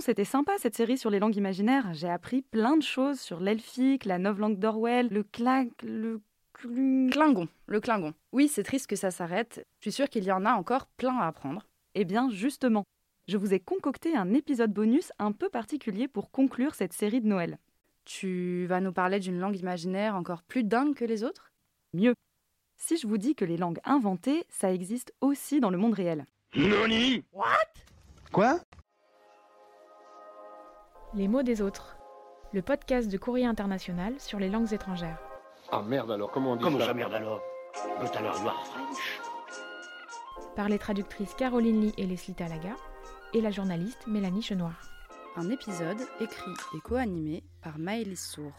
c'était sympa cette série sur les langues imaginaires. J'ai appris plein de choses sur l'elfique, la novlangue d'Orwell, le clac, le Klingon, le Klingon. Oui, c'est triste que ça s'arrête. Je suis sûre qu'il y en a encore plein à apprendre. Eh bien, justement, je vous ai concocté un épisode bonus un peu particulier pour conclure cette série de Noël. Tu vas nous parler d'une langue imaginaire encore plus dingue que les autres? Mieux. Si je vous dis que les langues inventées, ça existe aussi dans le monde réel. Nani What? Quoi? Les mots des autres. Le podcast de Courrier International sur les langues étrangères. Ah merde alors, comment on dit Comment ça ça merde alors? Tout à l'heure, French. Par les traductrices Caroline Lee et Leslie Talaga et la journaliste Mélanie Chenoir. Un épisode écrit et co-animé par Maëlys Sour.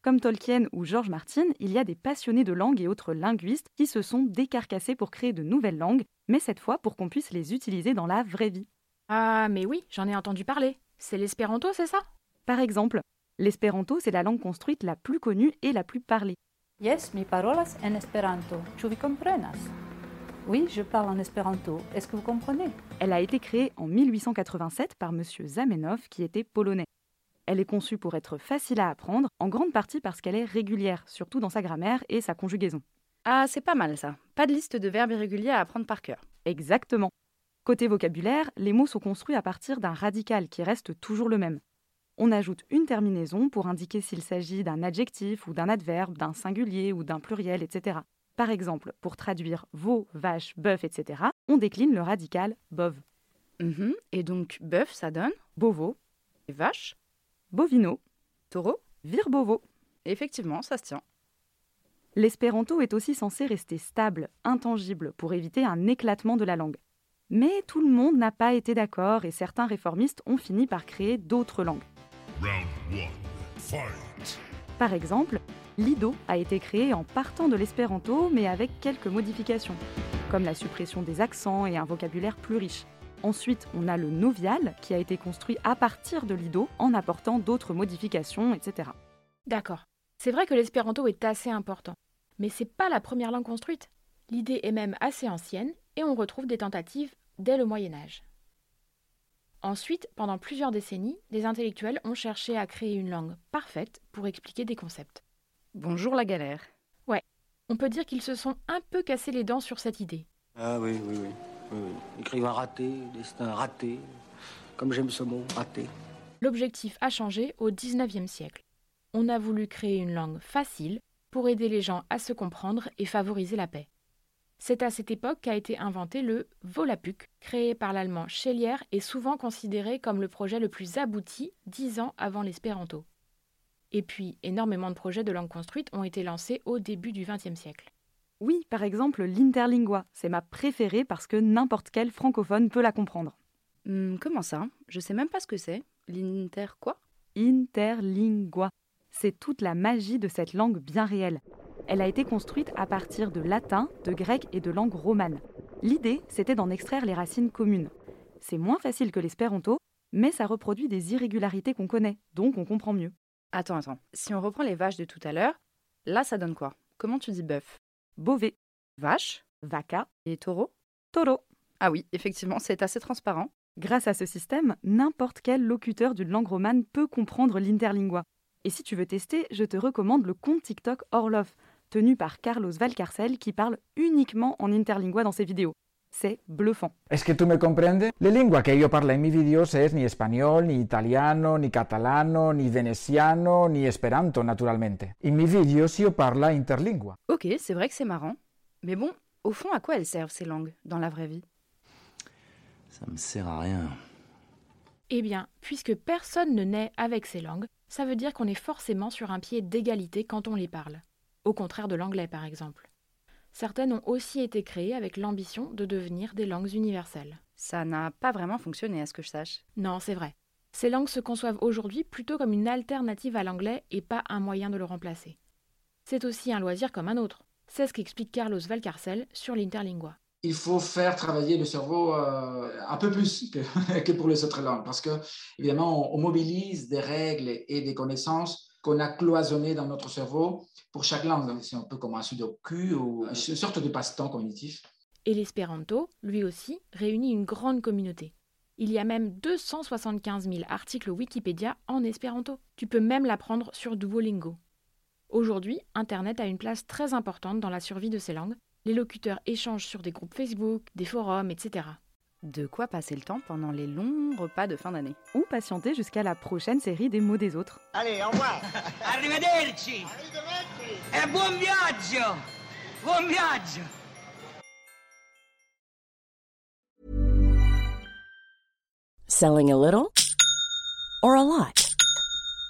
Comme Tolkien ou George Martin, il y a des passionnés de langues et autres linguistes qui se sont décarcassés pour créer de nouvelles langues, mais cette fois pour qu'on puisse les utiliser dans la vraie vie. Ah, mais oui, j'en ai entendu parler. C'est l'espéranto, c'est ça? Par exemple, l'espéranto, c'est la langue construite la plus connue et la plus parlée. Yes, mi parolas en Esperanto. Ĉu vi komprenas? Oui, je parle en espéranto. Est-ce que vous comprenez? Elle a été créée en 1887 par M. Zamenhof, qui était polonais. Elle est conçue pour être facile à apprendre, en grande partie parce qu'elle est régulière, surtout dans sa grammaire et sa conjugaison. Ah, c'est pas mal ça. Pas de liste de verbes irréguliers à apprendre par cœur. Exactement. Côté vocabulaire, les mots sont construits à partir d'un radical qui reste toujours le même. On ajoute une terminaison pour indiquer s'il s'agit d'un adjectif ou d'un adverbe, d'un singulier ou d'un pluriel, etc. Par exemple, pour traduire veau, vache, bœuf, etc., on décline le radical bov. Mhm. Et donc, bœuf, ça donne Bovo, Et vache bovino, Taureau virbovo. Effectivement, ça se tient. L'espéranto est aussi censé rester stable, intangible, pour éviter un éclatement de la langue. Mais tout le monde n'a pas été d'accord et certains réformistes ont fini par créer d'autres langues. Round one, fight. Par exemple, l'ido a été créé en partant de l'espéranto mais avec quelques modifications, comme la suppression des accents et un vocabulaire plus riche. Ensuite, on a le novial qui a été construit à partir de l'ido en apportant d'autres modifications, etc. D'accord. C'est vrai que l'espéranto est assez important. Mais c'est pas la première langue construite. L'idée est même assez ancienne et on retrouve des tentatives dès le Moyen Âge. Ensuite, pendant plusieurs décennies, des intellectuels ont cherché à créer une langue parfaite pour expliquer des concepts. Bonjour la galère. On peut dire qu'ils se sont un peu cassés les dents sur cette idée. Ah oui, oui, oui. oui, oui. Écrivain raté, destin raté. Comme j'aime ce mot, raté. L'objectif a changé au XIXe siècle. On a voulu créer une langue facile pour aider les gens à se comprendre et favoriser la paix. C'est à cette époque qu'a été inventé le Volapük, créé par l'allemand Schellier et souvent considéré comme le projet le plus abouti dix ans avant l'espéranto. Et puis, énormément de projets de langue construite ont été lancés au début du XXe siècle. Oui, par exemple, l'interlingua, c'est ma préférée parce que n'importe quel francophone peut la comprendre. Hmm, comment ça? Je sais même pas ce que c'est. L'inter quoi? Interlingua, c'est toute la magie de cette langue bien réelle. Elle a été construite à partir de latin, de grec et de langue romane. L'idée, c'était d'en extraire les racines communes. C'est moins facile que l'espéranto, mais ça reproduit des irrégularités qu'on connaît, donc on comprend mieux. Attends, attends. Si on reprend les vaches de tout à l'heure, là ça donne quoi? Comment tu dis bœuf? Bové, Vache vaca, et taureau? Taureau. Ah oui, effectivement, c'est assez transparent. Grâce à ce système, n'importe quel locuteur d'une langue romane peut comprendre l'interlingua. Et si tu veux tester, je te recommande le compte TikTok Orlov, tenu par Carlos Valcarcel qui parle uniquement en interlingua dans ses vidéos. C'est bluffant. Es que tú me comprendes? La lengua que yo parlo en mis vídeos es ni español, ni italiano, ni catalano, ni veneciano, ni esperanto, naturalmente. En mis vídeos yo parlo interlingua. Ok, c'est vrai que c'est marrant. Mais bon, au fond, à quoi elles servent ces langues dans la vraie vie? Ça me sert à rien. Eh bien, puisque personne ne naît avec ces langues, ça veut dire qu'on est forcément sur un pied d'égalité quand on les parle. Au contraire de l'anglais, par exemple. Certaines ont aussi été créées avec l'ambition de devenir des langues universelles. Ça n'a pas vraiment fonctionné, à ce que je sache. Non, c'est vrai. Ces langues se conçoivent aujourd'hui plutôt comme une alternative à l'anglais et pas un moyen de le remplacer. C'est aussi un loisir comme un autre. C'est ce qu'explique Carlos Valcarcel sur l'interlingua. il faut faire travailler le cerveau euh, un peu plus que, que pour les autres langues parce que, évidemment, on, on mobilise des règles et des connaissances qu'on a cloisonnées dans notre cerveau pour chaque langue. C'est un peu comme un sudoku ou une sorte de passe-temps cognitif. Et l'espéranto, lui aussi, réunit une grande communauté. Il y a même 275 000 articles Wikipédia en espéranto. Tu peux même l'apprendre sur Duolingo. Aujourd'hui, Internet a une place très importante dans la survie de ces langues. Les locuteurs échangent sur des groupes Facebook, des forums, etc. De quoi passer le temps pendant les longs repas de fin d'année. Ou patienter jusqu'à la prochaine série des mots des autres. Allez, au revoir. Arrivederci. E buon viaggio. Buon viaggio. Selling a little or a lot?